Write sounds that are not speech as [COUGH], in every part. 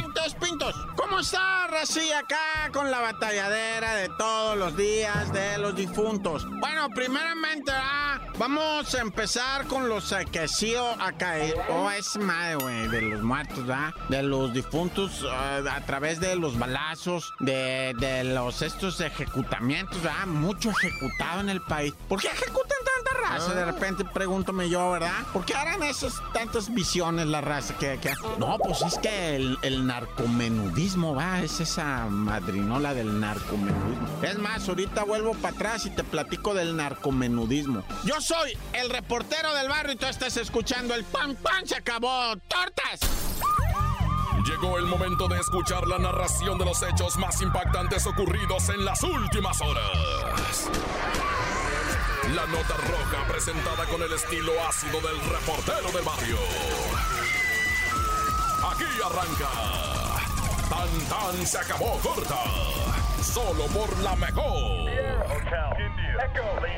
Montes, Pintos. ¿Cómo está, Rací, acá con la batalladera de todos los días de los difuntos? Bueno, primeramente, ah, vamos a empezar con los que sí acá. Oh, es madre, güey, de los muertos, ¿verdad? De los difuntos ah, a través de los balazos, de, de los estos ejecutamientos, ¿verdad? Mucho ejecutado en el país. ¿Por qué ejecutan raza? De repente pregúntome yo, ¿verdad? ¿Por qué harán esas tantas visiones la raza que, que... No, pues es que el, el narcomenudismo, va, es esa madrinola del narcomenudismo. Es más, ahorita vuelvo para atrás y te platico del narcomenudismo. Yo soy el reportero del barrio y tú estás escuchando el pan pan se acabó. ¡Tortas! Llegó el momento de escuchar la narración de los hechos más impactantes ocurridos en las últimas horas. La nota roja presentada con el estilo ácido del reportero del barrio. Aquí arranca. Tan tan se acabó corta. Solo por la mejor.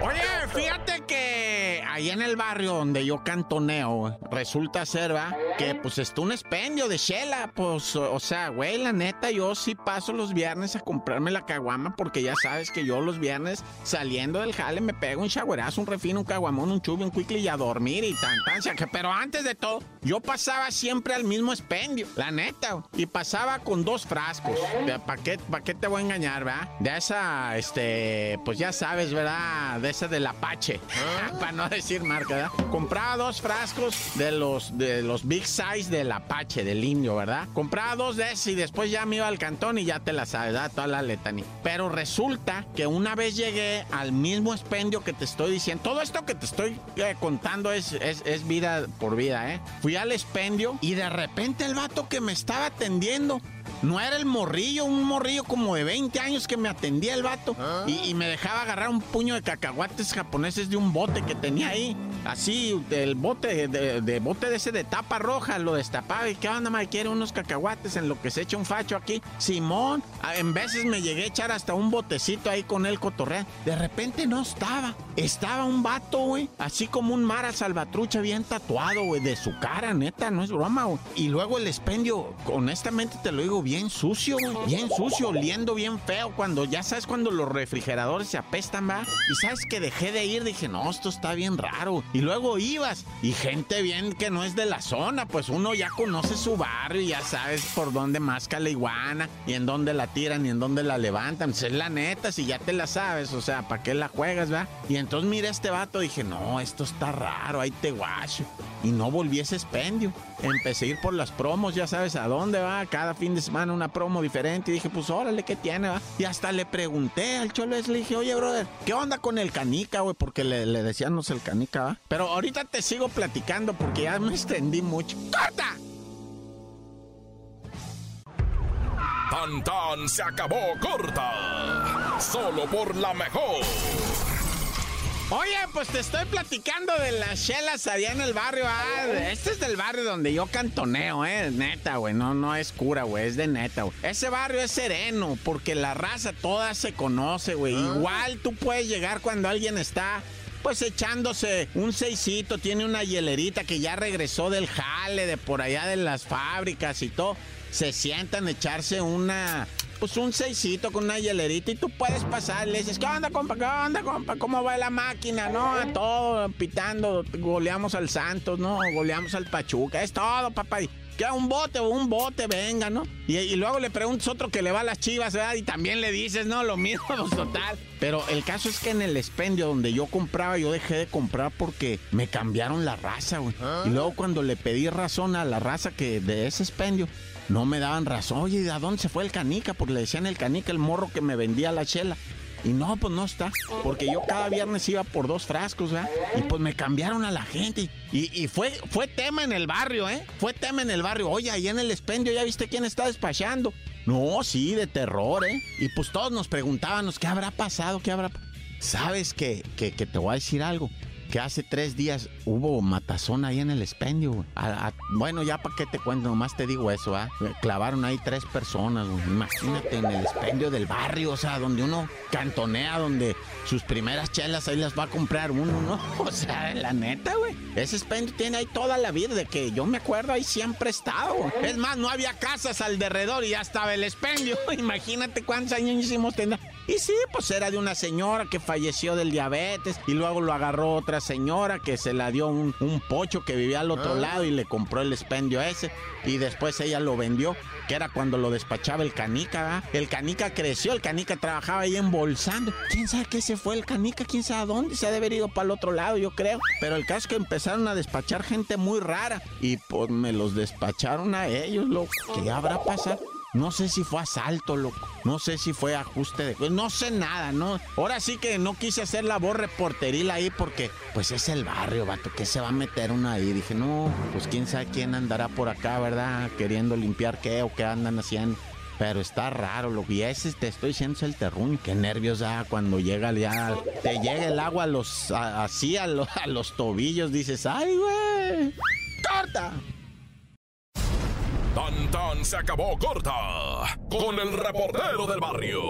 Oye, fíjate que ahí en el barrio donde yo cantoneo, resulta ser, va, que pues está un expendio de chela. Pues, o sea, güey, la neta, yo sí paso los viernes a comprarme la caguama porque ya sabes que yo los viernes saliendo del jale me pego un chagüerazo, un refino, un caguamón, un chubi, un quickly y a dormir y tan, tan. que, pero antes de todo, yo pasaba siempre al mismo expendio, la neta, y pasaba con dos frascos. ¿Para qué, pa qué te voy a engañar, va? De esa, este, pues ya sabes, ¿verdad? De esa del Apache. [LAUGHS] Para no decir marca, ¿verdad? Compraba dos frascos de los, de los Big Size del Apache, del indio, ¿verdad? Compraba dos de esos y después ya me iba al cantón y ya te la sabes, ¿verdad? Toda la letanía. Pero resulta que una vez llegué al mismo expendio que te estoy diciendo, todo esto que te estoy eh, contando es, es, es vida por vida, ¿eh? Fui al expendio y de repente el vato que me estaba atendiendo no era el morrillo, un morrillo como de 20 años que me atendía el vato. Y, y, me dejaba agarrar un puño de cacahuates japoneses de un bote que tenía ahí. Así, del bote, de, de bote de ese de tapa roja, lo destapaba. ¿Y qué onda, me quiere unos cacahuates en lo que se echa un facho aquí? Simón, en veces me llegué a echar hasta un botecito ahí con el cotorrea. De repente no estaba. Estaba un vato, güey. Así como un Mara Salvatrucha bien tatuado, güey, de su cara, neta, no es broma, güey. Y luego el expendio, honestamente te lo digo bien bien sucio, güey. Bien sucio, oliendo bien feo. Cuando ya sabes cuando los refrigeradores se apestan, va. Y sabes que dejé de ir, dije, no, esto está bien raro. Y luego ibas. Y gente bien que no es de la zona, pues uno ya conoce su barrio y ya sabes por dónde masca la iguana y en dónde la tiran y en dónde la levantan. Pues es la neta, si ya te la sabes, o sea, ¿para qué la juegas, va? Y entonces mira este vato, dije, no, esto está raro, ahí te guacho. Y no volví ese expendio. Empecé a ir por las promos, ya sabes a dónde va, cada fin de semana una promo diferente. Y dije, pues órale, ¿qué tiene? Va? Y hasta le pregunté al cholo le dije, oye, brother, ¿qué onda con el canica, güey? Porque le, le decíamos el canica, ¿va? Pero ahorita te sigo platicando porque ya me extendí mucho. ¡Corta! Tan tan se acabó corta. Solo por la mejor. Oye, pues te estoy platicando de las chelas allá en el barrio. Ah, este es del barrio donde yo cantoneo, eh. Neta, güey. No, no es cura, güey. Es de neta, güey. Ese barrio es sereno porque la raza toda se conoce, güey. Igual tú puedes llegar cuando alguien está pues echándose un seisito, tiene una hielerita que ya regresó del jale, de por allá de las fábricas y todo. Se sientan a echarse una, pues un seisito con una hielerita y tú puedes pasar. Le dices, ¿qué onda, compa? ¿Qué onda, compa? ¿Cómo va la máquina? No, a todo, pitando. Goleamos al Santos, ¿no? Goleamos al Pachuca. Es todo, papá. Y queda un bote o un bote, venga, ¿no? Y, y, luego le preguntas otro que le va a las chivas, ¿verdad? Y también le dices, ¿no? Lo mismo, [LAUGHS] pues total. Pero el caso es que en el expendio donde yo compraba, yo dejé de comprar porque me cambiaron la raza, güey. Y luego cuando le pedí razón a la raza que de ese expendio, no me daban razón. Oye, ¿a dónde se fue el canica? Porque le decían el canica, el morro que me vendía la chela. Y no, pues no está. Porque yo cada viernes iba por dos frascos, ¿verdad? Y pues me cambiaron a la gente. Y, y, fue, fue tema en el barrio, ¿eh? Fue tema en el barrio. Oye, ahí en el expendio, ¿ya viste quién está despachando? No, sí, de terror, ¿eh? Y pues todos nos preguntábamos, ¿qué habrá pasado? ¿Qué habrá ¿Sabes que, que, que te voy a decir algo? Que hace tres días hubo matazón ahí en el expendio. bueno, ya para qué te cuento, nomás te digo eso, ¿ah? Clavaron ahí tres personas, Imagínate en el expendio del barrio, o sea, donde uno cantonea, donde sus primeras chelas ahí las va a comprar uno, ¿no? [LAUGHS] O sea, la neta, güey. Ese expendio tiene ahí toda la vida, de que yo me acuerdo ahí siempre he estado. Es más, no había casas alrededor y ya estaba el expendio. [LAUGHS] Imagínate cuántos años hicimos tener. Y sí, pues era de una señora que falleció del diabetes y luego lo agarró otra señora que se la dio un, pocho que vivía al otro ah. lado y le compró el expendio ese y después ella lo vendió, que era cuando lo despachaba el canica, ¿verdad? El canica creció, el canica trabajaba ahí embolsando. ¿Quién sabe qué se fue el canica? ¿Quién sabe a dónde? Se ha de haber ido para el otro lado, yo creo. Pero el caso es que empezaron a despachar gente muy rara y pues me los despacharon a ellos, lo ¿Qué habrá pasado? No sé si fue asalto, loco. No sé si fue ajuste de... No sé nada, ¿no? Ahora sí que no quise hacer la voz reporteril ahí porque, pues es el barrio, vato. ¿Qué se va a meter uno ahí? Dije, no, pues quién sabe quién andará por acá, ¿verdad? Queriendo limpiar qué o qué andan haciendo. Pero está raro, lo que ese te estoy diciendo es el terruño. Qué nervios da cuando llega ya. Te llega el agua a los, así a los, a los tobillos. Dices, ¡ay, güey! ¡Corta! Se acabó corta con el reportero del barrio.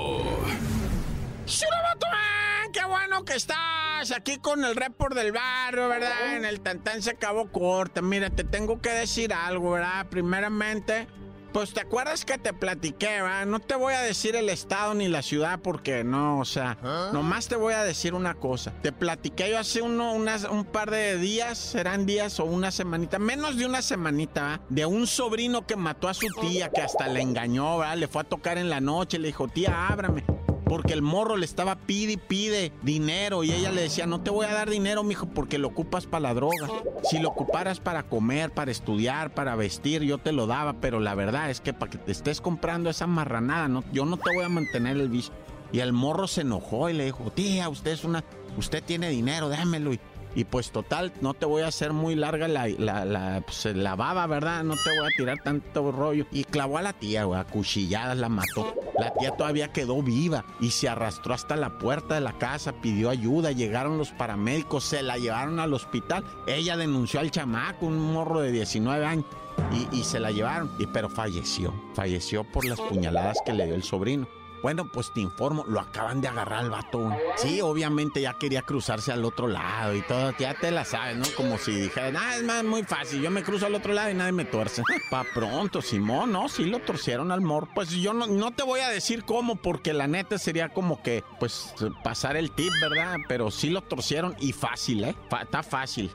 ¡Qué bueno que estás aquí con el report del barrio, verdad! En el tan se acabó corta. Mira, te tengo que decir algo, ¿verdad? Primeramente, pues te acuerdas que te platiqué, ¿verdad? No te voy a decir el estado ni la ciudad porque no, o sea, ¿Ah? nomás te voy a decir una cosa. Te platiqué yo hace uno, unas, un par de días, serán días o una semanita, menos de una semanita. De un sobrino que mató a su tía, que hasta le engañó, ¿verdad? Le fue a tocar en la noche, le dijo, tía, ábrame porque el morro le estaba pide y pide dinero y ella le decía, no te voy a dar dinero, mijo, porque lo ocupas para la droga. Si lo ocuparas para comer, para estudiar, para vestir, yo te lo daba, pero la verdad es que para que te estés comprando esa marranada, no, yo no te voy a mantener el vicio. Y el morro se enojó y le dijo, tía, usted es una, usted tiene dinero, démelo. Y y pues total, no te voy a hacer muy larga la, la, la, pues, la baba, ¿verdad? No te voy a tirar tanto rollo. Y clavó a la tía, güey, a cuchilladas la mató. La tía todavía quedó viva y se arrastró hasta la puerta de la casa, pidió ayuda, llegaron los paramédicos, se la llevaron al hospital. Ella denunció al chamaco, un morro de 19 años. Y, y se la llevaron, y, pero falleció. Falleció por las puñaladas que le dio el sobrino. Bueno, pues te informo, lo acaban de agarrar al vato. Sí, obviamente ya quería cruzarse al otro lado y todo, ya te la sabes, ¿no? Como si dijera, ah, es más muy fácil, yo me cruzo al otro lado y nadie me tuerce. [LAUGHS] Pa' pronto, Simón, ¿no? Sí lo torcieron al mor. Pues yo no, no te voy a decir cómo, porque la neta sería como que, pues, pasar el tip, ¿verdad? Pero sí lo torcieron y fácil, ¿eh? está fácil.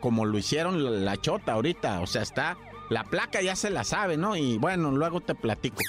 Como lo hicieron la chota ahorita, o sea, está la placa ya se la sabe, ¿no? Y bueno, luego te platico.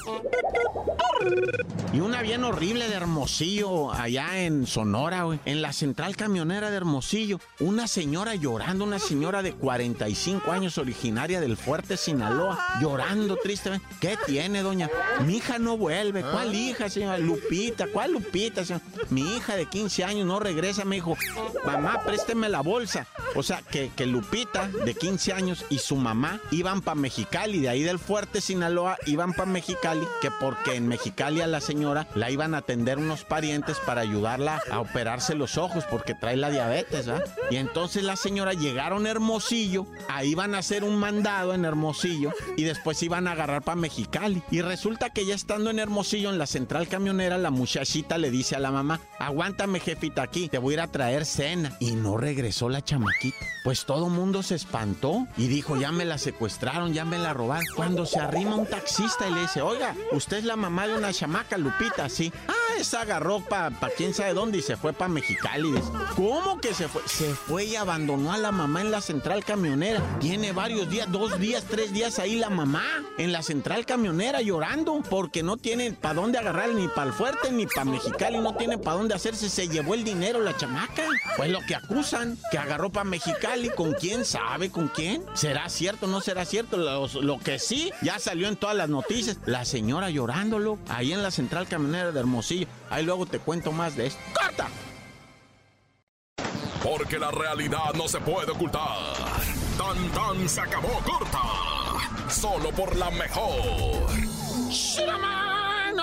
Y una bien horrible de Hermosillo, allá en Sonora, güey. En la central camionera de Hermosillo. Una señora llorando, una señora de 45 años, originaria del Fuerte Sinaloa, llorando tristemente. ¿Qué tiene, doña? Mi hija no vuelve. ¿Cuál hija, señora? Lupita. ¿Cuál Lupita, señora? Mi hija de 15 años no regresa, me dijo. Mamá, présteme la bolsa. O sea, que, que Lupita, de 15 años, y su mamá iban para Mexicali, de ahí del fuerte Sinaloa iban para Mexicali, que porque en Mexicali a la señora la iban a atender unos parientes para ayudarla a operarse los ojos porque trae la diabetes, ¿ah? Y entonces la señora llegaron a Hermosillo, ahí iban a hacer un mandado en Hermosillo y después iban a agarrar para Mexicali. Y resulta que ya estando en Hermosillo, en la central camionera, la muchachita le dice a la mamá, aguántame jefita aquí, te voy a ir a traer cena. Y no regresó la chamaquita. Pues todo mundo se espantó y dijo, ya me la secuestraron ya me la robaron. Cuando se arrima un taxista y le dice, oiga, usted es la mamá de una chamaca, Lupita, sí. Ah, esa agarró para pa quién sabe dónde y se fue para Mexicali. ¿Cómo que se fue? Se fue y abandonó a la mamá en la central camionera. Tiene varios días, dos días, tres días ahí la mamá en la central camionera llorando porque no tiene para dónde agarrar ni para el fuerte ni para Mexicali, no tiene para dónde hacerse. Se llevó el dinero la chamaca. Fue lo que acusan, que agarró para Mexicali. ¿Con quién sabe? ¿Con quién? ¿Será cierto no será cierto? Lo, que sí, ya salió en todas las noticias. La señora llorándolo ahí en la central camionera de Hermosillo. Ahí luego te cuento más de esto. ¡Corta! Porque la realidad no se puede ocultar. Tan tan se acabó corta. Solo por la mejor.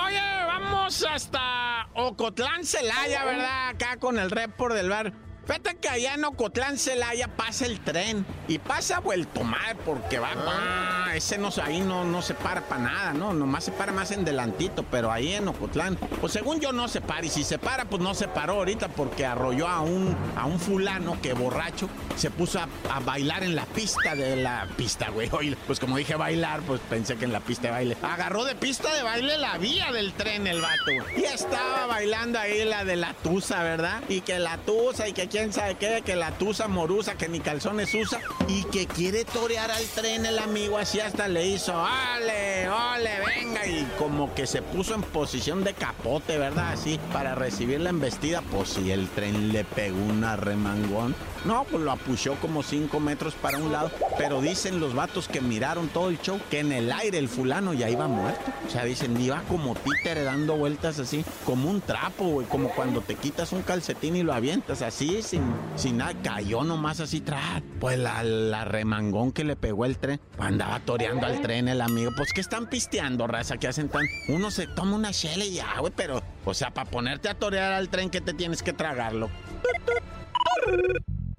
Oye, vamos hasta Ocotlán, Celaya, ¿verdad? Acá con el report del bar. Fíjate que allá en Ocotlán, Celaya, pasa el tren. Y pasa vuelto mal porque va, ah. ese no, ahí no, no se para para nada, ¿no? Nomás se para más en delantito, pero ahí en Ocotlán, pues según yo no se para. Y si se para, pues no se paró ahorita porque arrolló a un, a un fulano que borracho se puso a, bailar en la pista de la pista, güey. [LAUGHS] pues como dije bailar, pues pensé que en la pista de baile. Agarró de pista de baile la vía del tren el vato, Y estaba bailando ahí la de la tusa, ¿verdad? Y que la tusa y que quién sabe qué, que la tusa morusa, que ni calzones usa. Y que quiere torear al tren el amigo, así hasta le hizo, ¡ole, ole, venga! Y como que se puso en posición de capote, ¿verdad? Así, para recibir la embestida. Pues si el tren le pegó una remangón. No, pues lo apuchó como 5 metros para un lado. Pero dicen los vatos que miraron todo el show que en el aire el fulano ya iba muerto. O sea, dicen, iba como títere dando vueltas así, como un trapo, güey. Como cuando te quitas un calcetín y lo avientas así, sin, sin nada. Cayó nomás así, tras. Pues la, remangón que le pegó el tren. Andaba toreando al tren el amigo. Pues que están pisteando, raza, que hacen tan. Uno se toma una chela y ya, güey, pero. O sea, para ponerte a torear al tren que te tienes que tragarlo.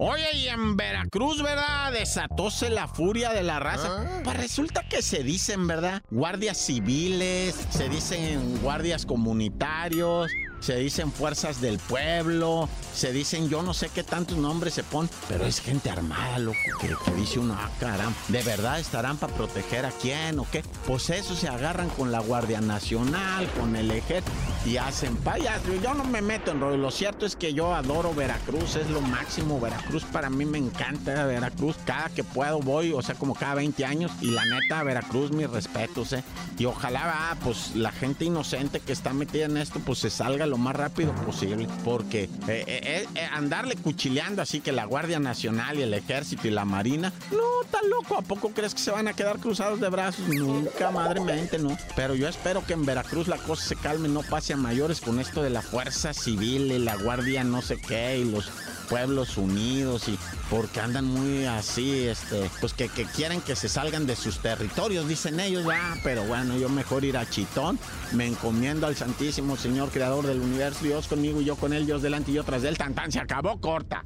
Oye, y en Veracruz, ¿verdad? Desatóse la furia de la raza. Ah. Pues resulta que se dicen, ¿verdad? Guardias civiles, se dicen guardias comunitarios, se dicen fuerzas del pueblo, se dicen yo no sé qué tantos nombres se ponen, pero es gente armada, loco, que, dice uno, ah, caramba, ¿de verdad estarán para proteger a quién o qué? Pues eso se agarran con la Guardia Nacional, con el ejército y hacen payas. Yo no me meto en rollo, lo cierto es que yo adoro Veracruz, es lo máximo, Veracruz para mí me encanta Veracruz, cada que puedo voy, o sea, como cada 20 años y la neta, Veracruz, mis respetos, ¿eh? Y ojalá, ah, pues la gente inocente que está metida en esto, pues se salga lo más rápido posible, porque eh, eh, eh, andarle cuchileando así que la Guardia Nacional y el Ejército y la Marina, no, tan loco, ¿a poco crees que se van a quedar cruzados de brazos? Nunca, madre mente, no. Pero yo espero que en Veracruz la cosa se calme, no pase a mayores con esto de la Fuerza Civil y la Guardia no sé qué y los pueblos unidos y porque andan muy así, este, pues que, quieren que se salgan de sus territorios, dicen ellos, ya, pero bueno, yo mejor ir a Chitón, me encomiendo al Santísimo Señor Creador del Universo, Dios conmigo y yo con él, Dios delante y yo tras de tan se acabó corta.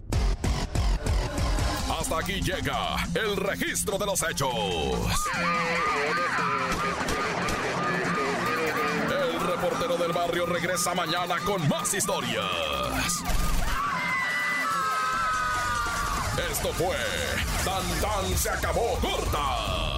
Hasta aquí llega el registro de los hechos. El reportero del barrio regresa mañana con más historias. Esto fue Tan se acabó corta